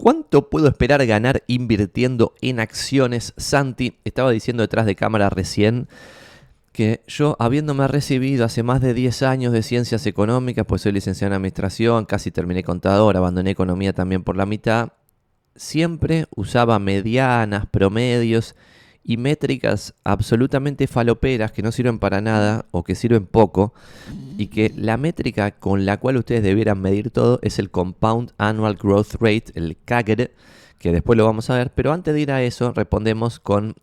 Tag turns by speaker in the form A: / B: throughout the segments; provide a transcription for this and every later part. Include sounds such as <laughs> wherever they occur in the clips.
A: ¿Cuánto puedo esperar ganar invirtiendo en acciones? Santi estaba diciendo detrás de cámara recién que yo, habiéndome recibido hace más de 10 años de ciencias económicas, pues soy licenciado en administración, casi terminé contador, abandoné economía también por la mitad, siempre usaba medianas, promedios y métricas absolutamente faloperas que no sirven para nada o que sirven poco y que la métrica con la cual ustedes debieran medir todo es el Compound Annual Growth Rate, el CAGR, que después lo vamos a ver, pero antes de ir a eso respondemos con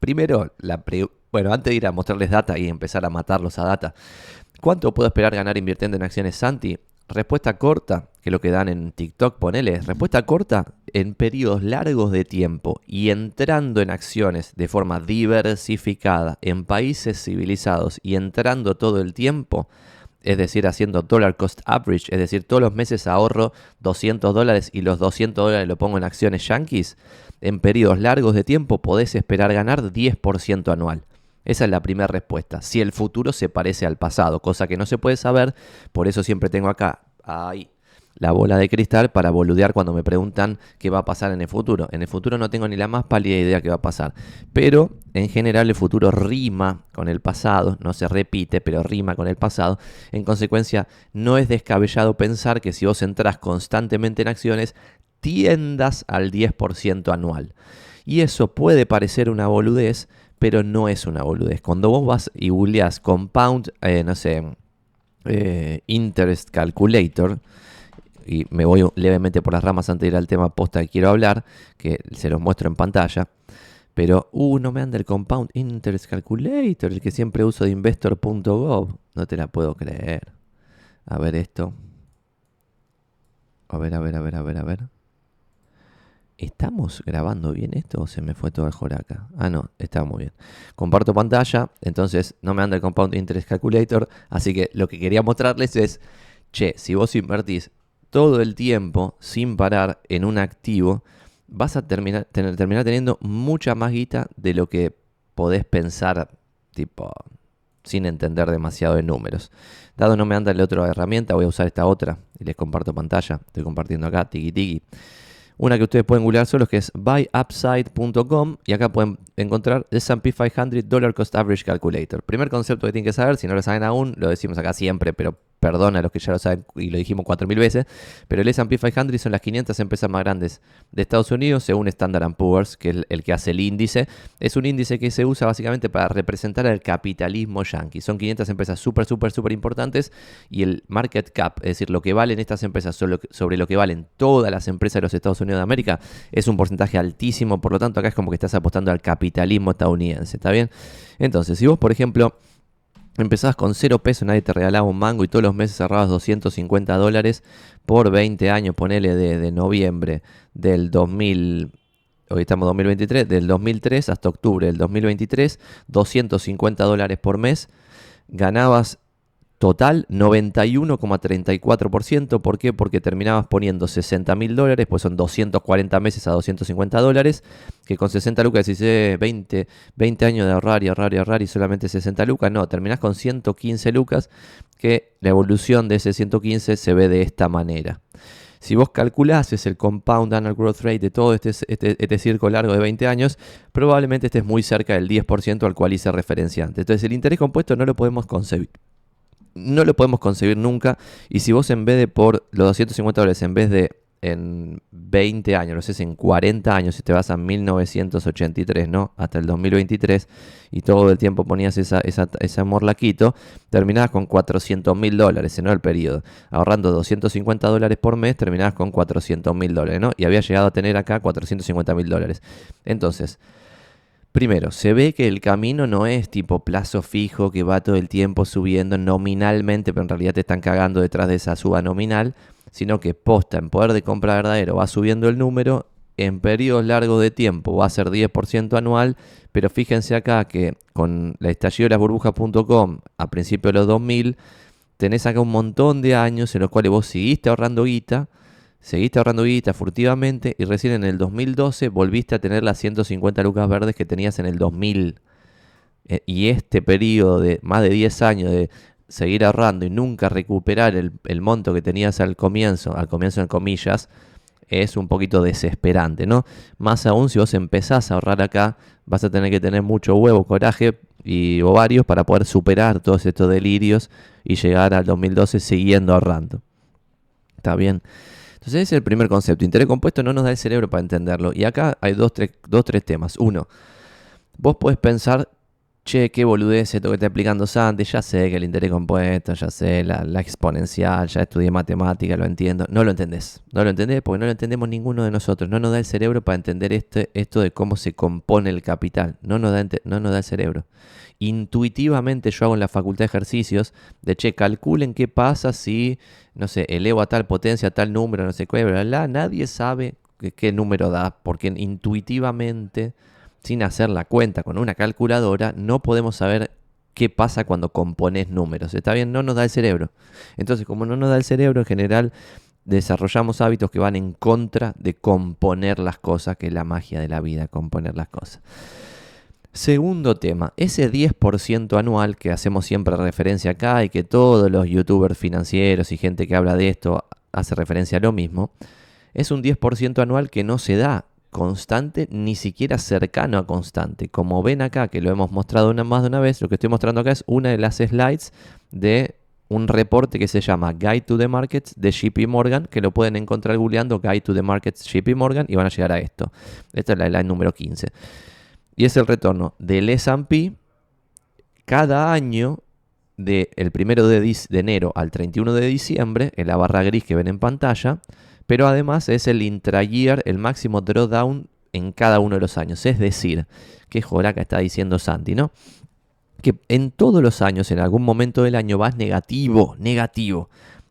A: primero la bueno, antes de ir a mostrarles data y empezar a matarlos a data. ¿Cuánto puedo esperar ganar invirtiendo en acciones Santi? Respuesta corta, que lo que dan en TikTok, ponele. Respuesta corta, en periodos largos de tiempo y entrando en acciones de forma diversificada en países civilizados y entrando todo el tiempo, es decir, haciendo dollar cost average, es decir, todos los meses ahorro 200 dólares y los 200 dólares lo pongo en acciones yankees, en periodos largos de tiempo podés esperar ganar 10% anual. Esa es la primera respuesta. Si el futuro se parece al pasado, cosa que no se puede saber, por eso siempre tengo acá, ahí, la bola de cristal para boludear cuando me preguntan qué va a pasar en el futuro. En el futuro no tengo ni la más pálida idea qué va a pasar. Pero en general el futuro rima con el pasado, no se repite, pero rima con el pasado. En consecuencia, no es descabellado pensar que si vos entras constantemente en acciones, tiendas al 10% anual. Y eso puede parecer una boludez, pero no es una boludez. Cuando vos vas y googleás compound, eh, no sé, eh, interest calculator, y me voy levemente por las ramas antes de ir al tema posta que quiero hablar, que se los muestro en pantalla. Pero, uh, no me anda el Compound Interest Calculator, el que siempre uso de investor.gov. No te la puedo creer. A ver esto. A ver, a ver, a ver, a ver, a ver. ¿Estamos grabando bien esto o se me fue todo el joraca? Ah, no, está muy bien. Comparto pantalla, entonces no me anda el Compound Interest Calculator, así que lo que quería mostrarles es, che, si vos invertís todo el tiempo sin parar en un activo, vas a terminar, terminar teniendo mucha más guita de lo que podés pensar, tipo, sin entender demasiado de números. Dado no me anda la otra herramienta, voy a usar esta otra y les comparto pantalla. Estoy compartiendo acá, tiki tiki. Una que ustedes pueden googlear solo que es buyupside.com y acá pueden encontrar S&P 500 Dollar Cost Average Calculator. Primer concepto que tienen que saber, si no lo saben aún, lo decimos acá siempre, pero perdona a los que ya lo saben y lo dijimos 4.000 veces, pero el S&P 500 son las 500 empresas más grandes de Estados Unidos según Standard Poor's, que es el, que hace el índice. Es un índice que se usa básicamente para representar el capitalismo yankee. Son 500 empresas súper, súper, súper importantes y el market cap, es decir, lo que valen estas empresas sobre lo que valen todas las empresas de los Estados Unidos de América, es un porcentaje altísimo. Por lo tanto, acá es como que estás apostando al capitalismo estadounidense, ¿está bien? Entonces, si vos, por ejemplo Empezabas con cero pesos, nadie te regalaba un mango y todos los meses cerrabas 250 dólares por 20 años, ponele de, noviembre del 2000, hoy estamos 2023, del 2003 hasta octubre del 2023, 250 dólares por mes, ganabas Total 91,34%. ¿Por qué? Porque terminabas poniendo 60 mil dólares, pues son 240 meses a 250 dólares, que con 60 lucas decís 20, 20 años de ahorrar y ahorrar y ahorrar y solamente 60 lucas. No, terminás con 115 lucas, que la evolución de ese 115 se ve de esta manera. Si vos calculás el compound annual growth rate de todo este, este, este círculo largo de 20 años, probablemente estés muy cerca del 10% al cual hice referencia antes. Entonces el interés compuesto no lo podemos concebir no lo podemos conseguir nunca. Y si vos en vez de por los 250 dólares, en vez de en 20 años, no sé en 40 años, si te vas a 1983, ¿no? Hasta el 2023, y todo el tiempo ponías esa, esa, ese morlaquito, terminabas con 400 mil dólares, ¿no? El periodo. Ahorrando 250 dólares por mes, terminabas con 400 mil dólares, ¿no? Y había llegado a tener acá 450 mil dólares. Entonces, Primero, se ve que el camino no es tipo plazo fijo que va todo el tiempo subiendo nominalmente, pero en realidad te están cagando detrás de esa suba nominal, sino que posta en poder de compra verdadero va subiendo el número, en periodos largos de tiempo va a ser 10% anual, pero fíjense acá que con la estallido de las burbujas.com a principios de los 2000, tenés acá un montón de años en los cuales vos seguiste ahorrando guita, Seguiste ahorrando guita furtivamente y recién en el 2012 volviste a tener las 150 lucas verdes que tenías en el 2000. Eh, y este periodo de más de 10 años de seguir ahorrando y nunca recuperar el, monto que tenías al comienzo, al comienzo en comillas, es un poquito desesperante, ¿no? Más aún si vos empezás a ahorrar acá, vas a tener que tener mucho huevo, coraje y ovarios para poder superar todos estos delirios y llegar al 2012 siguiendo ahorrando. ¿Está bien? Entonces ese es el primer concepto. Interés compuesto no nos da el cerebro para entenderlo. Y acá hay dos, tres, dos, tres temas. Uno, vos podés pensar che, qué boludez esto que está explicando Santi, ya sé que el interés compuesto, ya sé la, exponencial, ya estudié matemática, lo entiendo. No lo entendés, no lo entendés porque no lo entendemos ninguno de nosotros. No nos da el cerebro para entender este, esto de cómo se compone el capital. No nos, da, no nos da el cerebro. Intuitivamente yo hago en la facultad de ejercicios de, che, calculen qué pasa si, no sé, elevo a tal potencia, a tal número, no sé qué, bla, bla, nadie sabe qué número da porque intuitivamente sin hacer la cuenta con una calculadora, no podemos saber qué pasa cuando compones números. ¿Está bien? No nos da el cerebro. Entonces, como no nos da el cerebro, en general desarrollamos hábitos que van en contra de componer las cosas, que es la magia de la vida, componer las cosas. Segundo tema, ese 10% anual que hacemos siempre referencia acá y que todos los youtubers financieros y gente que habla de esto hace referencia a lo mismo, es un 10% anual que no se da constante, ni siquiera cercano a constante. Como ven acá, que lo hemos mostrado una, más de una vez, lo que estoy mostrando acá es una de las slides de un reporte que se llama Guide to the Markets de JP Morgan, que lo pueden encontrar googleando Guide to the Markets JP Morgan y van a llegar a esto. Esta es la slide número 15. Y es el retorno del S&P cada año del el primero de, de enero al 31 de diciembre, en la barra gris que ven en pantalla, pero además es el intra-year, el máximo drawdown en cada uno de los años. Es decir, que joraca está diciendo Santi, ¿no? Que en todos los años, en algún momento del año, vas negativo, negativo.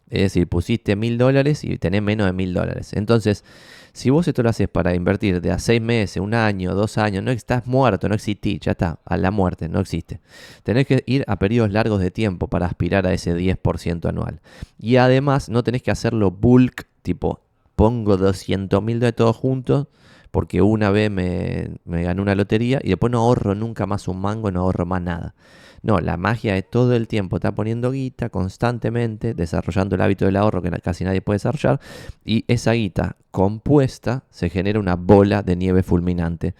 A: Es decir, pusiste mil dólares y tenés menos de mil dólares. Entonces, si vos esto lo haces para invertir de a seis meses, un año, dos años, no estás muerto, no existís, ya está, a la muerte, no existe. Tenés que ir a periodos largos de tiempo para aspirar a ese 10% anual. Y además no tenés que hacerlo bulk tipo, pongo 200 mil de todos juntos porque una vez me, me gané una lotería y después no ahorro nunca más un mango, no ahorro más nada. No, la magia es todo el tiempo, está poniendo guita constantemente, desarrollando el hábito del ahorro que casi nadie puede desarrollar, y esa guita compuesta se genera una bola de nieve fulminante.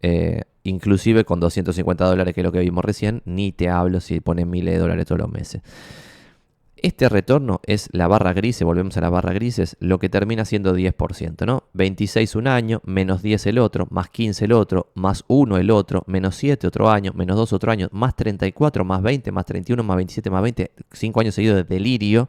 A: Eh, inclusive con 250 dólares, que es lo que vimos recién, ni te hablo si pones miles de dólares todos los meses. Este retorno es la barra gris, volvemos a la barra grises, lo que termina siendo 10%, ¿no? 26 un año, menos 10 el otro, más 15 el otro, más 1 el otro, menos 7 otro año, menos 2 otro año, más 34, más 20, más 31, más 27, más 20, 5 años seguidos de delirio.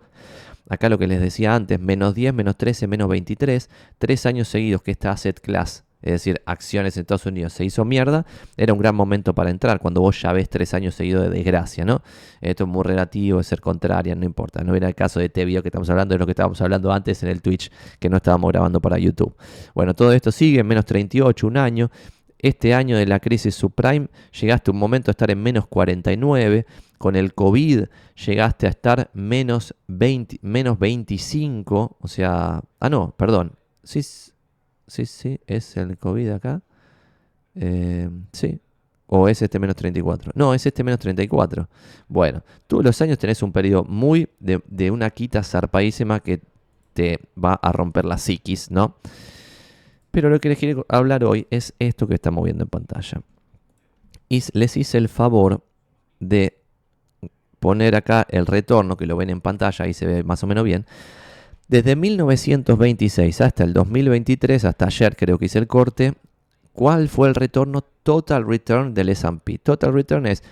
A: Acá lo que les decía antes, menos 10, menos 13, menos 23, 3 años seguidos que esta asset class es decir, acciones en Estados Unidos se hizo mierda, era un gran momento para entrar cuando vos ya ves tres años seguidos de desgracia, ¿no? Esto es muy relativo, es ser contraria, no importa. No era el caso de este video que estamos hablando, de lo que estábamos hablando antes en el Twitch que no estábamos grabando para YouTube. Bueno, todo esto sigue en menos 38, un año. Este año de la crisis subprime llegaste un momento a estar en menos 49. Con el COVID llegaste a estar menos, 20, menos 25. O sea, ah, no, perdón. Sí, sí, sí, es el COVID acá. Eh, sí. O es este menos 34. No, es este menos 34. Bueno, todos los años tenés un periodo muy de, una quita zarpadísima que te va a romper la psiquis, ¿no? Pero lo que les quiero hablar hoy es esto que estamos viendo en pantalla. Y les hice el favor de poner acá el retorno, que lo ven en pantalla, ahí se ve más o menos bien, desde 1926 hasta el 2023, hasta ayer creo que hice el corte, ¿cuál fue el retorno total return del S&P? Total return es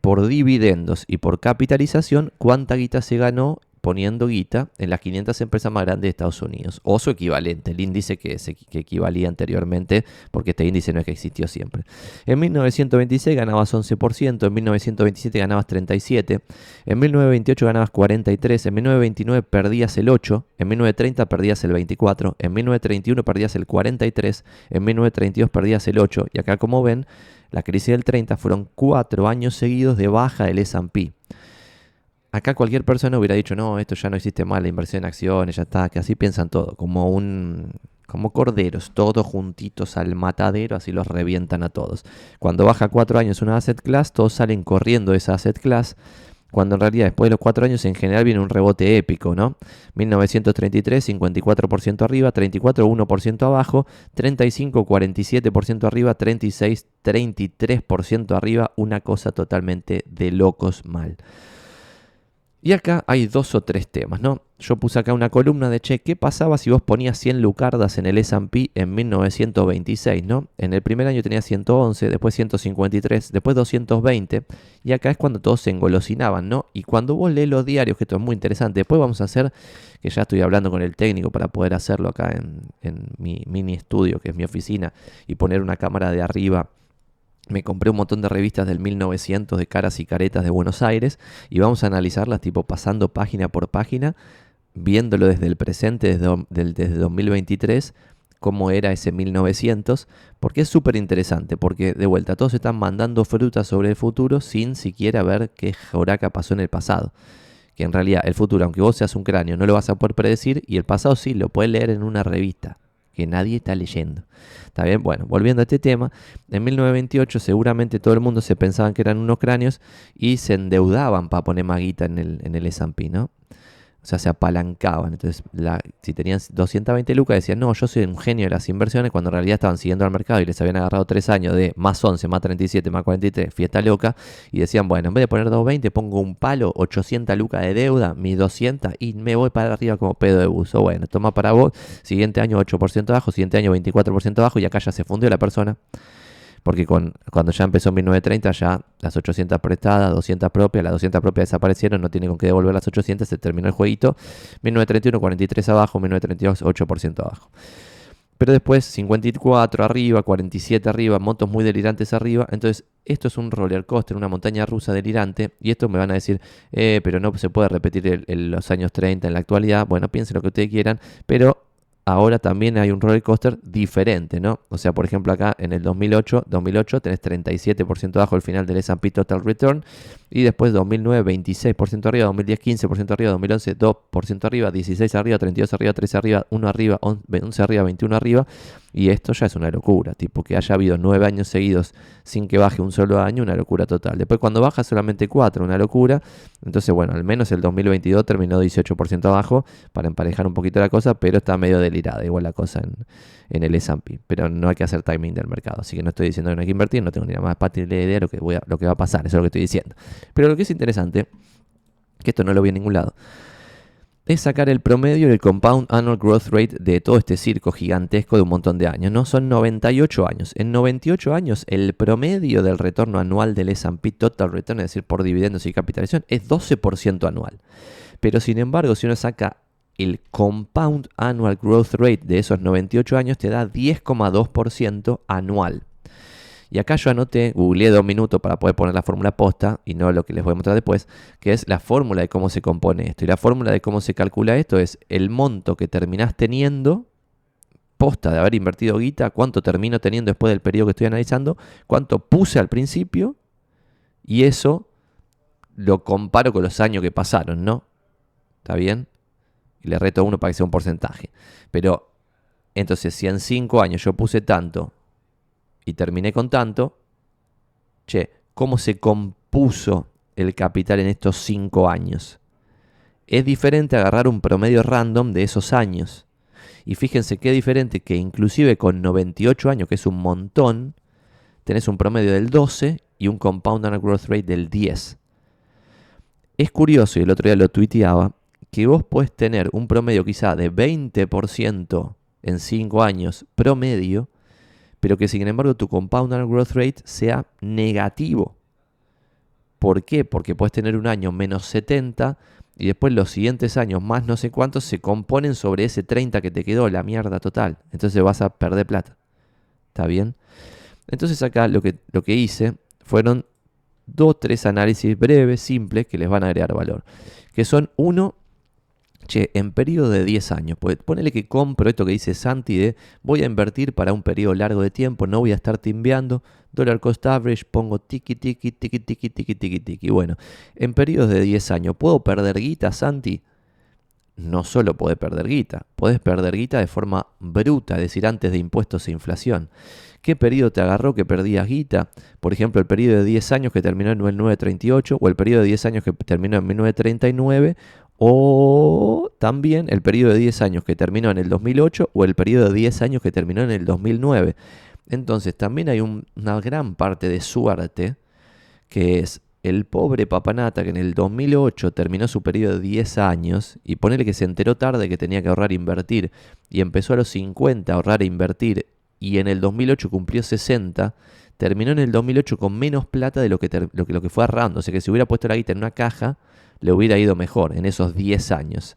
A: por dividendos y por capitalización, cuánta guita se ganó poniendo guita en las 500 empresas más grandes de Estados Unidos, o su equivalente, el índice que, equivalía anteriormente, porque este índice no es que existió siempre. En 1926 ganabas 11%, en 1927 ganabas 37%, en 1928 ganabas 43%, en 1929 perdías el 8%, en 1930 perdías el 24%, en 1931 perdías el 43%, en 1932 perdías el 8%, y acá como ven, la crisis del 30 fueron cuatro años seguidos de baja del S&P. Acá cualquier persona hubiera dicho, no, esto ya no existe más, la inversión en acciones, ya está, que así piensan todo, como un como corderos, todos juntitos al matadero, así los revientan a todos. Cuando baja cuatro años una asset class, todos salen corriendo de esa asset class cuando en realidad después de los cuatro años en general viene un rebote épico, ¿no? 1933, 54% arriba, 34, 1% abajo, 35, 47% arriba, 36, 33% arriba, una cosa totalmente de locos mal. Y acá hay dos o tres temas, ¿no? Yo puse acá una columna de, che, ¿qué pasaba si vos ponías 100 lucardas en el S&P en 1926, ¿no? En el primer año tenía 111, después 153, después 220, y acá es cuando todos se engolosinaban, ¿no? Y cuando vos lees los diarios, que esto es muy interesante, después vamos a hacer, que ya estoy hablando con el técnico para poder hacerlo acá en, en mi mini estudio, que es mi oficina, y poner una cámara de arriba me compré un montón de revistas del 1900 de caras y caretas de Buenos Aires y vamos a analizarlas tipo pasando página por página, viéndolo desde el presente, desde, desde 2023, cómo era ese 1900, porque es súper interesante, porque de vuelta todos están mandando frutas sobre el futuro sin siquiera ver qué joraca pasó en el pasado. Que en realidad el futuro, aunque vos seas un cráneo, no lo vas a poder predecir y el pasado sí, lo puedes leer en una revista nadie está leyendo. ¿Está bien? Bueno, volviendo a este tema, en 1928 seguramente todo el mundo se pensaban que eran unos cráneos y se endeudaban para poner maguita en el, en el S&P, ¿no? O sea, se apalancaban. Entonces, si tenían 220 lucas, decían, no, yo soy un genio de las inversiones, cuando en realidad estaban siguiendo al mercado y les habían agarrado 3 años de más 11, más 37, más 43, fiesta loca, y decían, bueno, en vez de poner 220, pongo un palo, 800 lucas de deuda, mis 200, y me voy para arriba como pedo de buzo. Bueno, toma para vos, siguiente año 8% abajo, siguiente año 24% abajo, y acá ya se fundió la persona porque con, cuando ya empezó en 1930 ya las 800 prestadas, 200 propias, las 200 propias desaparecieron, no tiene con qué devolver las 800, se terminó el jueguito. 1931, 43 abajo, 1932, 8% abajo. Pero después 54 arriba, 47 arriba, motos muy delirantes arriba. Entonces, esto es un roller coaster, una montaña rusa delirante. Y esto me van a decir, eh, pero no se puede repetir en los años 30 en la actualidad. Bueno, piensen lo que ustedes quieran, pero ahora también hay un roller coaster diferente, ¿no? O sea, por ejemplo, acá en el 2008, 2008 tenés 37% abajo el final del S&P Total Return y después 2009 26% arriba, 2010 15% arriba, 2011 2% arriba, 16 arriba, 32 arriba, 13 arriba, 1 arriba, 11 arriba, 21 arriba y esto ya es una locura, tipo que haya habido 9 años seguidos sin que baje un solo año, una locura total. Después cuando baja solamente 4, una locura. Entonces, bueno, al menos el 2022 terminó 18% abajo para emparejar un poquito la cosa, pero está medio delirada igual la cosa en, en el S&P. Pero no hay que hacer timing del mercado, así que no estoy diciendo que no hay que invertir, no tengo ni la más de idea de lo que, voy a, lo que va a pasar, eso es lo que estoy diciendo. Pero lo que es interesante, que esto no lo vi en ningún lado, es sacar el promedio del compound annual growth rate de todo este circo gigantesco de un montón de años, ¿no? Son 98 años. En 98 años, el promedio del retorno anual del S&P Total Return, es decir, por dividendos y capitalización, es 12% anual. Pero sin embargo, si uno saca el compound annual growth rate de esos 98 años, te da 10,2% anual. Y acá yo anoté, googleé dos minutos para poder poner la fórmula posta y no lo que les voy a mostrar después, que es la fórmula de cómo se compone esto. Y la fórmula de cómo se calcula esto es el monto que terminás teniendo, posta de haber invertido guita, cuánto termino teniendo después del periodo que estoy analizando, cuánto puse al principio y eso lo comparo con los años que pasaron, ¿no? ¿Está bien? Y le reto a uno para que sea un porcentaje. Pero entonces, si en cinco años yo puse tanto y terminé con tanto, che, ¿cómo se compuso el capital en estos 5 años? Es diferente agarrar un promedio random de esos años. Y fíjense qué diferente que inclusive con 98 años, que es un montón, tenés un promedio del 12 y un compound annual growth rate del 10. Es curioso, y el otro día lo tuiteaba, que vos puedes tener un promedio quizá de 20% en 5 años promedio, pero que sin embargo tu compound annual growth rate sea negativo. ¿Por qué? Porque puedes tener un año menos 70 y después los siguientes años más no sé cuántos se componen sobre ese 30 que te quedó, la mierda total. Entonces vas a perder plata. ¿Está bien? Entonces acá lo que, lo que hice fueron dos, tres análisis breves, simples, que les van a agregar valor. Que son uno, en periodo de 10 años, pues ponele que compro esto que dice Santi de voy a invertir para un periodo largo de tiempo, no voy a estar timbeando, dólar cost average, pongo tiki tiki tiki tiki tiki tiki tiki. Bueno, en periodos de 10 años, ¿puedo perder guita, Santi? no solo podés perder guita, podés perder guita de forma bruta, es decir, antes de impuestos e inflación. ¿Qué periodo te agarró que perdías guita? Por ejemplo, el periodo de 10 años que terminó en 1938 o el periodo de 10 años que terminó en 1939 o también el periodo de 10 años que terminó en el 2008 o el periodo de 10 años que terminó en el 2009. Entonces también hay una gran parte de suerte que es el pobre Papanata que en el 2008 terminó su periodo de 10 años y ponele que se enteró tarde que tenía que ahorrar e invertir y empezó a los 50 a ahorrar e invertir y en el 2008 cumplió 60, terminó en el 2008 con menos plata de lo que, lo que, lo que fue ahorrando. O sea que si hubiera puesto la guita en una caja, le hubiera ido mejor en esos 10 años.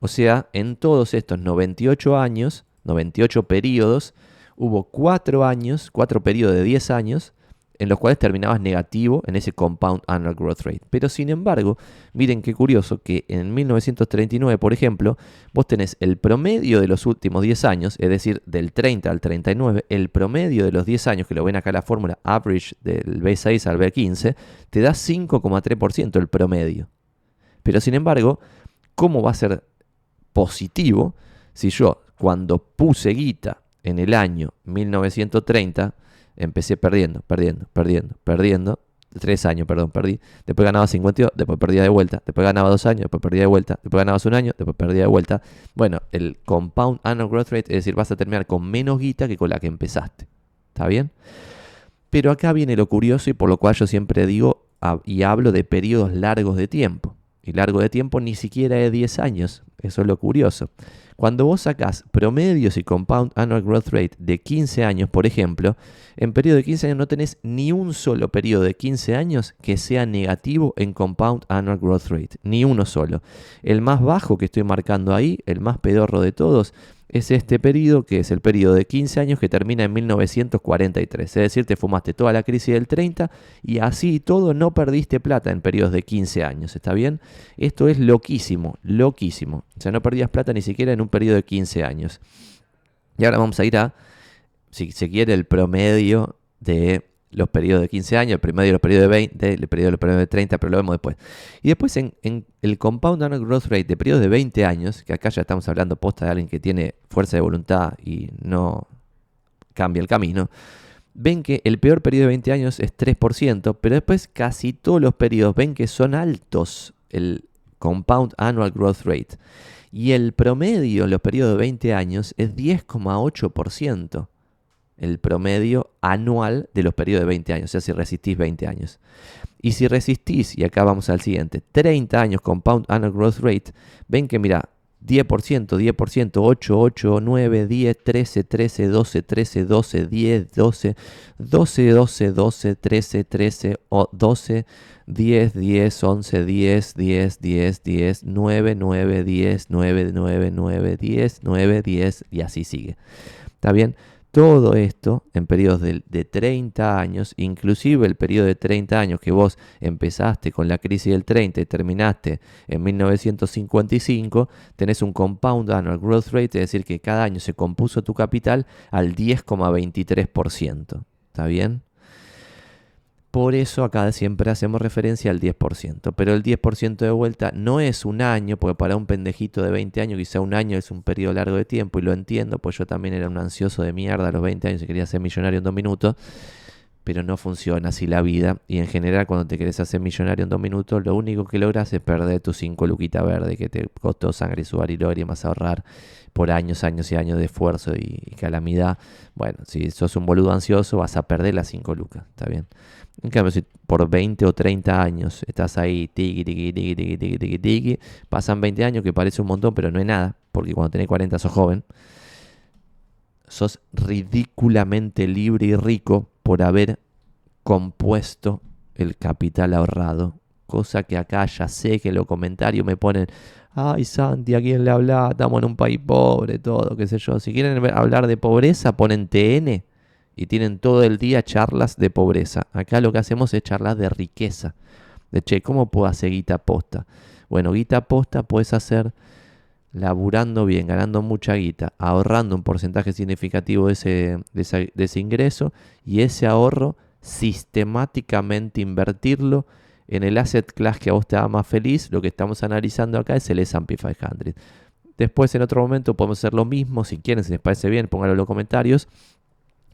A: O sea, en todos estos 98 años, 98 periodos, hubo 4 años, 4 periodos de 10 años, en los cuales terminabas negativo en ese compound annual growth rate. Pero sin embargo, miren qué curioso que en 1939, por ejemplo, vos tenés el promedio de los últimos 10 años, es decir, del 30 al 39, el promedio de los 10 años, que lo ven acá la fórmula average del B6 al B15, te da 5,3% el promedio. Pero sin embargo, ¿cómo va a ser positivo si yo cuando puse guita en el año 1930 empecé perdiendo, perdiendo, perdiendo, perdiendo. Tres años, perdón, perdí. Después ganaba 52, después perdía de vuelta. Después ganaba dos años, después perdía de vuelta. Después ganabas un año, después perdía de vuelta. Bueno, el compound annual growth rate, es decir, vas a terminar con menos guita que con la que empezaste. ¿Está bien? Pero acá viene lo curioso y por lo cual yo siempre digo y hablo de periodos largos de tiempo. Y largo de tiempo ni siquiera es 10 años. Eso es lo curioso. Cuando vos sacás promedios y compound annual growth rate de 15 años, por ejemplo, en periodo de 15 años no tenés ni un solo periodo de 15 años que sea negativo en compound annual growth rate. Ni uno solo. El más bajo que estoy marcando ahí, el más pedorro de todos, es este periodo, que es el periodo de 15 años que termina en 1943. Es decir, te fumaste toda la crisis del 30 y así todo no perdiste plata en periodos de 15 años. ¿Está bien? Esto es loquísimo, loquísimo. O sea, no perdías plata ni siquiera en un periodo de 15 años. Y ahora vamos a ir a, si se quiere, el promedio de los periodos de 15 años, el promedio de los periodos de 20, el periodo los periodos de 30, pero lo vemos después. Y después en, el compound annual growth rate de periodos de 20 años, que acá ya estamos hablando posta de alguien que tiene fuerza de voluntad y no cambia el camino, ven que el peor periodo de 20 años es 3%, pero después casi todos los periodos ven que son altos el compound annual growth rate. Y el promedio en los periodos de 20 años es 10,8% el promedio anual de los periodos de 20 años, o sea, si resistís 20 años. Y si resistís, y acá vamos al siguiente, 30 años compound annual growth rate, ven que mira, 10%, 10%, 8, 8, 9, 10, 13, 13, 12, 13, 12, 10, 12, 12, 12, 12, 13, 13, 12, 10, 10, 11, 10, 10, 10, 10, 9, 9, 10, 9, 9, 9, 10, 9, 10 y así sigue. ¿Está bien? Todo esto en periodos de, 30 años, inclusive el periodo de 30 años que vos empezaste con la crisis del 30 y terminaste en 1955, tenés un compound annual growth rate, es decir, que cada año se compuso tu capital al 10,23%. ¿Está bien? Por eso acá siempre hacemos referencia al 10%, pero el 10% de vuelta no es un año, porque para un pendejito de 20 años quizá un año es un periodo largo de tiempo y lo entiendo, pues yo también era un ansioso de mierda a los 20 años y quería ser millonario en dos minutos, pero no funciona así la vida y en general cuando te querés hacer millonario en dos minutos lo único que logras es perder tus 5 luquitas verdes que te costó sangre, sudar y más ahorrar por años, años y años de esfuerzo y, calamidad. Bueno, si sos un boludo ansioso vas a perder las 5 lucas, ¿está bien? En cambio, si por 20 o 30 años estás ahí, tiki, tiki, tiki, tiki, tiki, tiki, tiki, pasan 20 años que parece un montón, pero no es nada, porque cuando tenés 40 sos joven, sos ridículamente libre y rico por haber compuesto el capital ahorrado. Cosa que acá ya sé que los comentarios me ponen, ay Santi, ¿a quién le habla? Estamos en un país pobre, todo, qué sé yo. Si quieren hablar de pobreza, ponen TN y tienen todo el día charlas de pobreza. Acá lo que hacemos es charlas de riqueza. De che, ¿cómo puedo hacer guita posta? Bueno, guita posta puedes hacer laburando bien, ganando mucha guita, ahorrando un porcentaje significativo de ese, de ese ingreso y ese ahorro sistemáticamente invertirlo en el asset class que a vos te haga más feliz, lo que estamos analizando acá es el S&P 500. Después en otro momento podemos hacer lo mismo, si quieren, si les parece bien, pónganlo en los comentarios.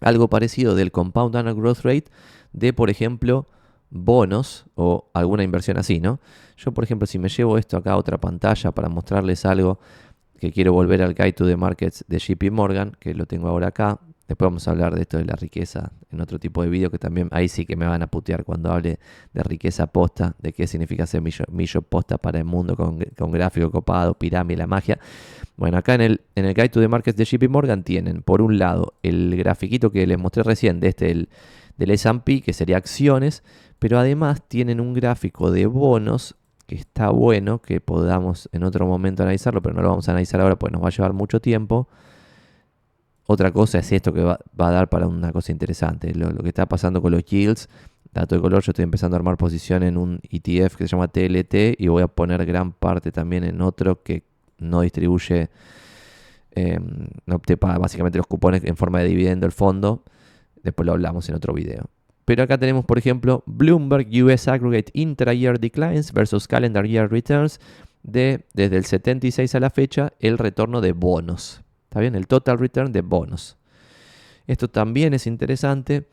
A: Algo parecido del compound annual growth rate de, por ejemplo, bonos o alguna inversión así, ¿no? Yo, por ejemplo, si me llevo esto acá a otra pantalla para mostrarles algo que quiero volver al Guide to the Markets de JP Morgan, que lo tengo ahora acá. Después vamos a hablar de esto de la riqueza en otro tipo de vídeo que también ahí sí que me van a putear cuando hable de riqueza posta, de qué significa ser millo, posta para el mundo con, gráfico copado, pirámide, la magia. Bueno, acá en el, en el Guide to the Markets de JP Morgan tienen por un lado el grafiquito que les mostré recién de este el, del S&P, que sería acciones, pero además tienen un gráfico de bonos que está bueno, que podamos en otro momento analizarlo, pero no lo vamos a analizar ahora porque nos va a llevar mucho tiempo. Otra cosa es esto que va, a dar para una cosa interesante, lo, que está pasando con los yields. Dato de color, yo estoy empezando a armar posición en un ETF que se llama TLT y voy a poner gran parte también en otro que no distribuye, em, no te paga básicamente los cupones en forma de dividendo el fondo. Después lo hablamos en otro video. Pero acá tenemos, por ejemplo, Bloomberg US Aggregate Intra-Year Declines versus Calendar Year Returns de desde el 76 a la fecha el retorno de bonos. ¿Está bien? El total return de bonos. Esto también es interesante.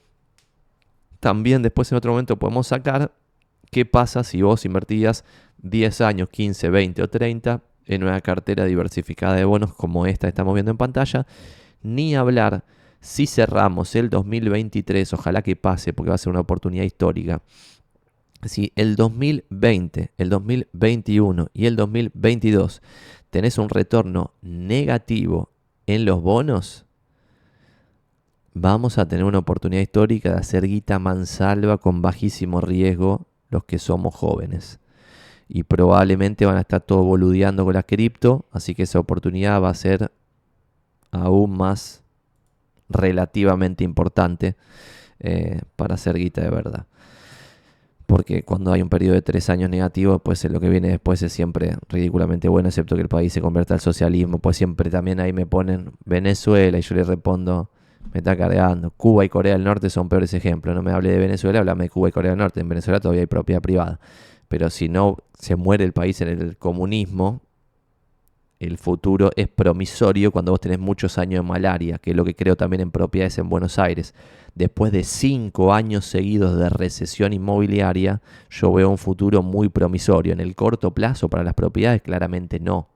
A: También después en otro momento podemos sacar qué pasa si vos invertías 10 años, 15, 20 o 30 en una cartera diversificada de bonos como esta que estamos viendo en pantalla. Ni hablar si cerramos el 2023, ojalá que pase porque va a ser una oportunidad histórica. Si el 2020, el 2021 y el 2022 tenés un retorno negativo en los bonos, vamos a tener una oportunidad histórica de hacer guita mansalva con bajísimo riesgo los que somos jóvenes. Y probablemente van a estar todos boludeando con las cripto, así que esa oportunidad va a ser aún más relativamente importante eh, para hacer guita de verdad. Porque cuando hay un periodo de tres años negativo, pues lo que viene después es siempre ridículamente bueno, excepto que el país se convierta al socialismo. Pues siempre también ahí me ponen Venezuela y yo le respondo, me está cargando. Cuba y Corea del Norte son peores ejemplos. No me hable de Venezuela, háblame de Cuba y Corea del Norte. En Venezuela todavía hay propiedad privada. Pero si no se muere el país en el comunismo, el futuro es promisorio cuando vos tenés muchos años de malaria, que es lo que creo también en propiedades en Buenos Aires. Después de cinco años seguidos de recesión inmobiliaria, yo veo un futuro muy promisorio. En el corto plazo, para las propiedades, claramente no,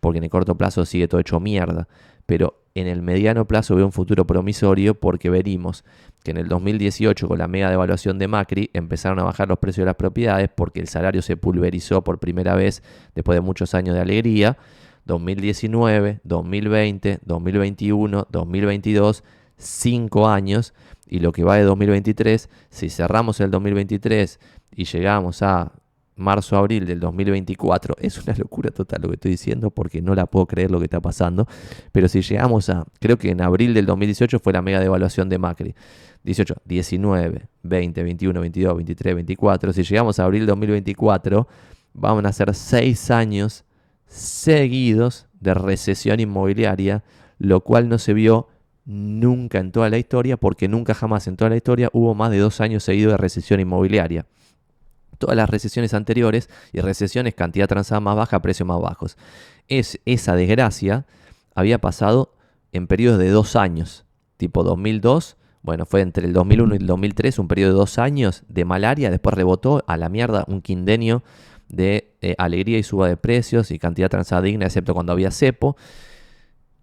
A: porque en el corto plazo sigue todo hecho mierda. Pero en el mediano plazo veo un futuro promisorio porque venimos que en el 2018 con la mega devaluación de Macri empezaron a bajar los precios de las propiedades porque el salario se pulverizó por primera vez después de muchos años de alegría. 2019, 2020, 2021, 2022, cinco años y lo que va de 2023, si cerramos el 2023 y llegamos a marzo-abril del 2024. Es una locura total lo que estoy diciendo porque no la puedo creer lo que está pasando. Pero si llegamos a, creo que en abril del 2018 fue la mega devaluación de Macri. 18, 19, 20, 21, 22, 23, 24. Si llegamos a abril del 2024, vamos a ser seis años seguidos de recesión inmobiliaria, lo cual no se vio nunca en toda la historia, porque nunca jamás en toda la historia hubo más de dos años seguidos de recesión inmobiliaria todas las recesiones anteriores y recesiones cantidad transada más baja, precios más bajos. Es, esa desgracia había pasado en periodos de dos años, tipo 2002, bueno, fue entre el 2001 y el 2003 un periodo de dos años de malaria, después rebotó a la mierda un quindenio de eh, alegría y suba de precios y cantidad transada digna, excepto cuando había cepo.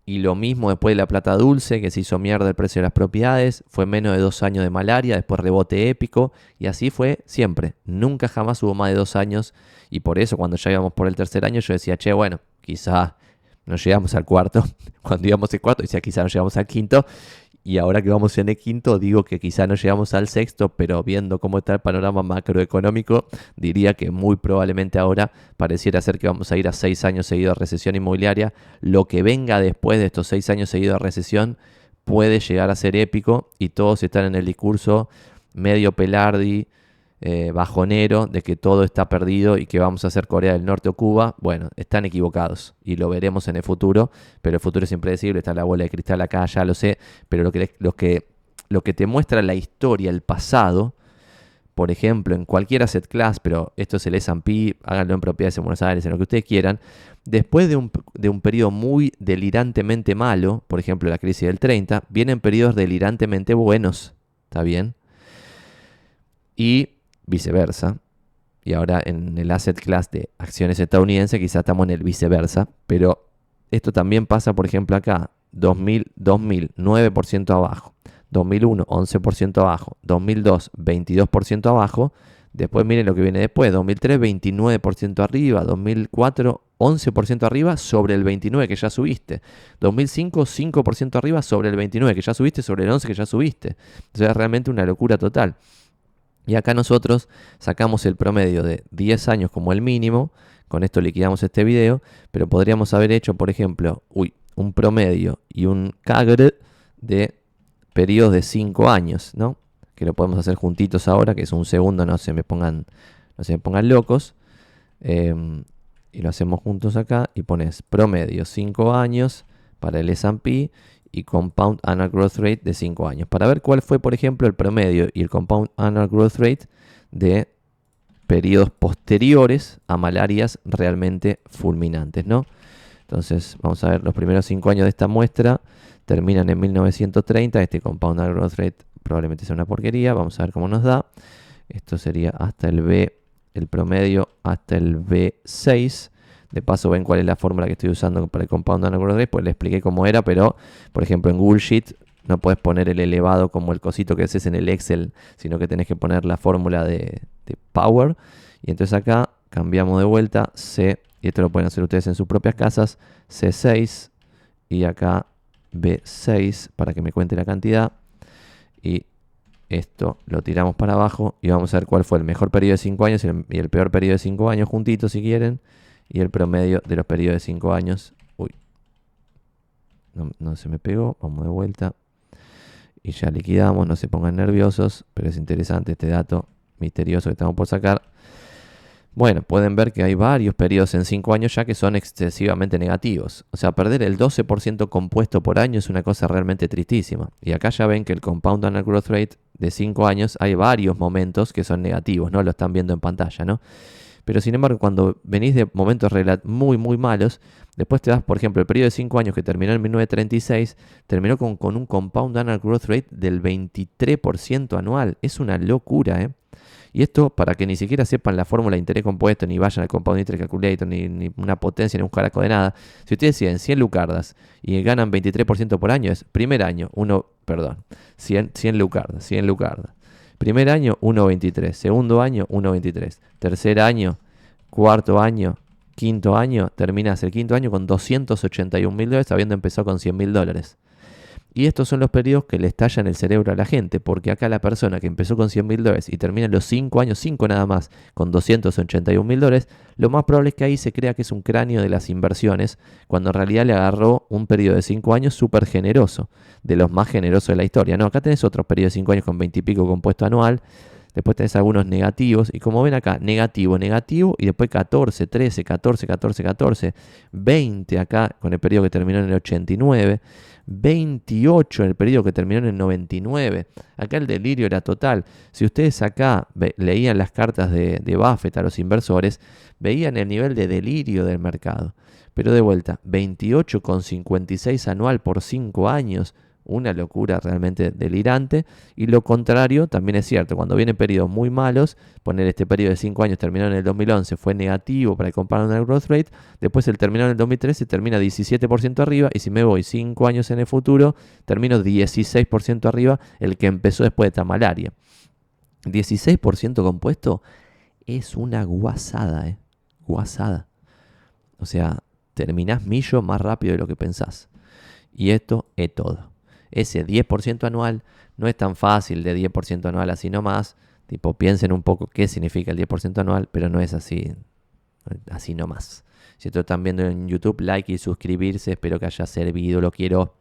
A: Y lo mismo después de la plata dulce, que se hizo mierda el precio de las propiedades, fue menos de dos años de malaria, después rebote épico, y así fue siempre. Nunca jamás hubo más de dos años, y por eso cuando ya íbamos por el tercer año yo decía, che, bueno, quizá no llegamos al cuarto. <laughs> Cuando íbamos al cuarto decía, quizá no llegamos al quinto, y ahora que vamos en el quinto, digo que quizá no llegamos al sexto, pero viendo cómo está el panorama macroeconómico, diría que muy probablemente ahora pareciera ser que vamos a ir a seis años seguidos de recesión inmobiliaria. Lo que venga después de estos seis años seguidos de recesión puede llegar a ser épico y todos están en el discurso medio pelardi, eh, bajonero de que todo está perdido y que vamos a hacer Corea del Norte o Cuba, bueno, están equivocados y lo veremos en el futuro, pero el futuro es impredecible, está la bola de cristal acá, ya lo sé, pero lo que, que, lo que te muestra la historia, el pasado, por ejemplo, en cualquier asset class, pero esto es el S&P, háganlo en propiedades en Buenos Aires, en lo que ustedes quieran, después de un, de un periodo muy delirantemente malo, por ejemplo la crisis del 30, vienen periodos delirantemente buenos, ¿está bien? Y viceversa. Y ahora en el asset class de acciones estadounidenses quizás estamos en el viceversa, pero esto también pasa, por ejemplo, acá, 2000, 2000, 9% abajo. 2001, 11% abajo. 2002, 22% abajo. Después miren lo que viene después. 2003, 29% arriba. 2004, 11% arriba sobre el 29 que ya subiste. 2005, 5% arriba sobre el 29 que ya subiste, sobre el 11 que ya subiste. O sea, es realmente una locura total. Y acá nosotros sacamos el promedio de 10 años como el mínimo. Con esto liquidamos este video. Pero podríamos haber hecho, por ejemplo, uy, un promedio y un CAGR de periodos de 5 años, ¿no? Que lo podemos hacer juntitos ahora, que es un segundo, no se me pongan, no se me pongan locos. Em, y lo hacemos juntos acá y pones promedio 5 años para el S&P y Compound Annual Growth Rate de 5 años. Para ver cuál fue, por ejemplo, el promedio y el Compound Annual Growth Rate de periodos posteriores a malarias realmente fulminantes, ¿no? Entonces, vamos a ver los primeros 5 años de esta muestra. Terminan en 1930. Este Compound Annual Growth Rate probablemente sea una porquería. Vamos a ver cómo nos da. Esto sería hasta el B, el promedio hasta el B6. De paso ven cuál es la fórmula que estoy usando para el compound annual growth rate, pues le expliqué cómo era, pero por ejemplo en Google Sheet no puedes poner el elevado como el cosito que haces en el Excel, sino que tenés que poner la fórmula de, Power. Y entonces acá cambiamos de vuelta C, y esto lo pueden hacer ustedes en sus propias casas, C6 y acá B6 para que me cuente la cantidad. Y esto lo tiramos para abajo y vamos a ver cuál fue el mejor periodo de 5 años y el peor periodo de 5 años juntitos si quieren y el promedio de los periodos de 5 años. Uy, no, se me pegó, vamos de vuelta. Y ya liquidamos, no se pongan nerviosos, pero es interesante este dato misterioso que estamos por sacar. Bueno, pueden ver que hay varios periodos en 5 años ya que son excesivamente negativos. O sea, perder el 12% compuesto por año es una cosa realmente tristísima. Y acá ya ven que el Compound Annual Growth Rate de 5 años hay varios momentos que son negativos, ¿no? Lo están viendo en pantalla, ¿no? Pero sin embargo, cuando venís de momentos muy, muy malos, después te das, por ejemplo, el periodo de 5 años que terminó en 1936, terminó con, con un compound annual growth rate del 23% anual. Es una locura, ¿eh? Y esto para que ni siquiera sepan la fórmula de interés compuesto, ni vayan al compound interest calculator, ni, ni, una potencia, ni un caraco de nada. Si ustedes deciden 100 lucardas y ganan 23% por año, es primer año, uno, perdón, 100, 100 lucardas, 100 lucardas. Primer año, 1.23. Segundo año, 1.23. Tercer año, cuarto año, quinto año, terminas el quinto año con 281 mil dólares, habiendo empezado con 100 mil dólares. Y estos son los periodos que le estallan el cerebro a la gente, porque acá la persona que empezó con 100 mil dólares y termina los 5 años, 5 nada más, con 281 mil dólares, lo más probable es que ahí se crea que es un cráneo de las inversiones, cuando en realidad le agarró un periodo de 5 años súper generoso, de los más generosos de la historia. No, acá tenés otros periodos de 5 años con 20 y pico compuesto anual, Después tenés algunos negativos. Y como ven acá, negativo, negativo. Y después 14, 13, 14, 14, 14. 20 acá con el periodo que terminó en el 89. 28 en el periodo que terminó en el 99. Acá el delirio era total. Si ustedes acá leían las cartas de, de Buffett a los inversores, veían el nivel de delirio del mercado. Pero de vuelta, 28,56 anual por 5 años una locura realmente delirante. Y lo contrario también es cierto, cuando vienen periodos muy malos, poner este periodo de 5 años terminó en el 2011, fue negativo para el compound growth rate, después el terminó en el 2013, termina 17% arriba, y si me voy 5 años en el futuro, termino 16% arriba, el que empezó después de esta malaria. 16% compuesto es una guasada, ¿eh? Guasada. O sea, terminás millo más rápido de lo que pensás. Y esto es todo ese 10% anual no es tan fácil de 10% anual así nomás. Tipo, piensen un poco qué significa el 10% anual, pero no es así, así nomás. Si esto están viendo en YouTube, like y suscribirse. Espero que haya servido, lo quiero.